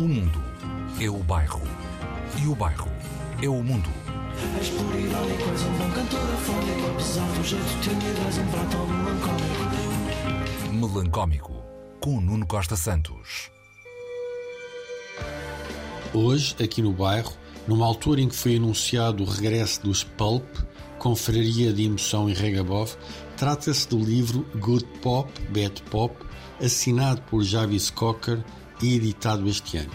O mundo é o bairro. E o bairro é o mundo. És puro irónico, és um bom cantor afónico Apesar do jeito tímido, és um prato melancólico Melancómico, com Nuno Costa Santos. Hoje, aqui no bairro, numa altura em que foi anunciado o regresso dos Pulp, confraria de emoção em Regabof, trata-se do livro Good Pop, Bad Pop, assinado por Jarvis Cocker e editado este ano.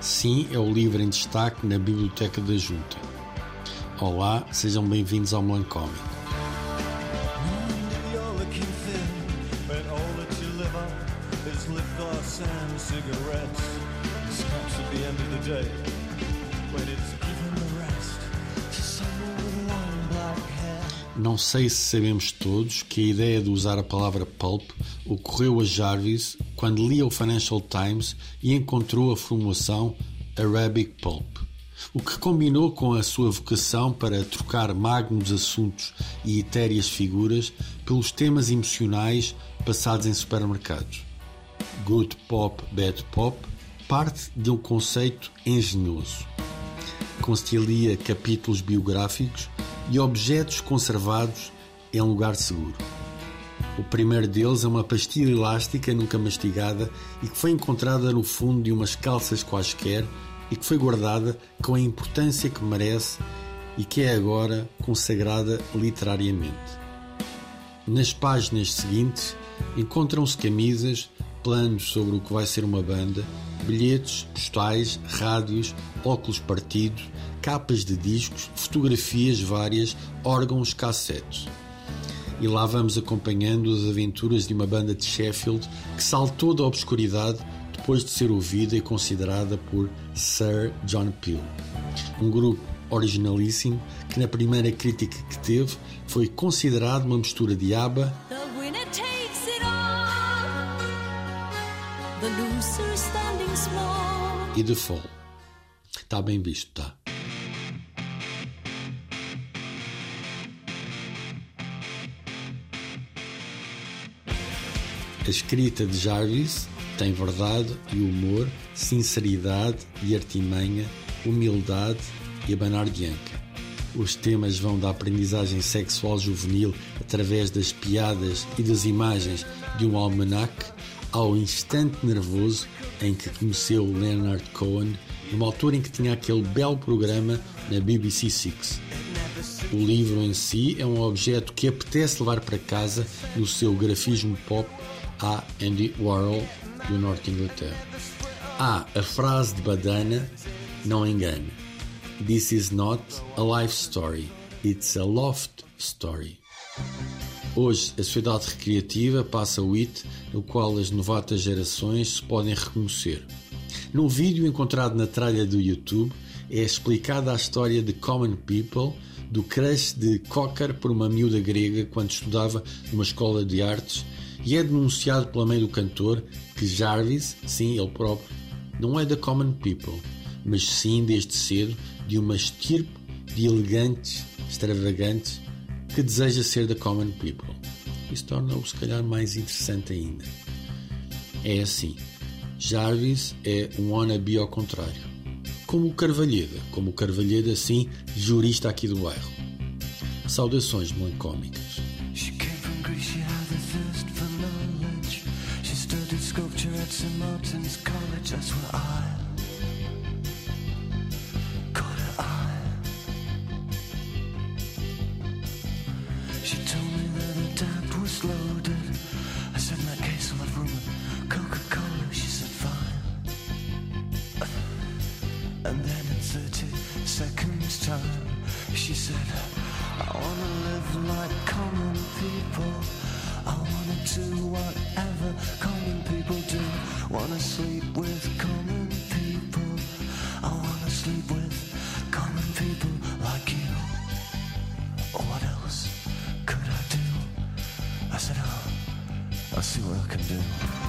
Sim, é o livro em destaque na Biblioteca da Junta. Olá, sejam bem-vindos ao Melancómico. Cigarettes. At the end of the day when it's given Não sei se sabemos todos que a ideia de usar a palavra pulp ocorreu a Jarvis quando lia o Financial Times e encontrou a formulação Arabic Pulp, o que combinou com a sua vocação para trocar magnos assuntos e etéreas figuras pelos temas emocionais passados em supermercados. Good Pop, Bad Pop parte de um conceito engenhoso concilia capítulos biográficos e objetos conservados em lugar seguro. O primeiro deles é uma pastilha elástica nunca mastigada e que foi encontrada no fundo de umas calças quaisquer e que foi guardada com a importância que merece e que é agora consagrada literariamente. Nas páginas seguintes encontram-se camisas, planos sobre o que vai ser uma banda, bilhetes, postais, rádios, óculos partidos, capas de discos, fotografias várias, órgãos, cassetes. E lá vamos acompanhando as aventuras de uma banda de Sheffield que saltou da obscuridade depois de ser ouvida e considerada por Sir John Peel. Um grupo originalíssimo que na primeira crítica que teve foi considerado uma mistura de ABBA, e The Fall. Está bem visto, tá? A escrita de Jarvis tem verdade e humor, sinceridade e artimanha, humildade e abanar de anca. Os temas vão da aprendizagem sexual juvenil através das piadas e das imagens de um almanaque ao instante nervoso em que conheceu Leonard Cohen, numa altura em que tinha aquele belo programa na BBC Six. O livro em si é um objeto que apetece levar para casa no seu grafismo pop a Andy Warhol do Norte de Inglaterra. Ah, a frase de Badana não engana. This is not a life story, it's a loft story. Hoje, a sociedade recreativa passa o IT no qual as novatas gerações se podem reconhecer. Num vídeo encontrado na tralha do YouTube, é explicada a história de Common People, do crush de Cocker por uma miúda grega quando estudava numa escola de artes, e é denunciado pela mãe do cantor que Jarvis, sim, ele próprio, não é da Common People, mas sim, desde cedo, de uma estirpe de elegantes, extravagantes, que deseja ser da Common People. Isso torna-o, se calhar, mais interessante ainda. É assim, Jarvis é um wannabe ao contrário. Como o Carvalheda, como o Carvalheda, sim, jurista aqui do bairro. Saudações melancómicas. Martin's I said that case I'll have room with Coca-Cola She said fine. And then in 30 seconds time She said I wanna live like common people. I wanna do whatever common people do. Wanna sleep with I'll see what I can do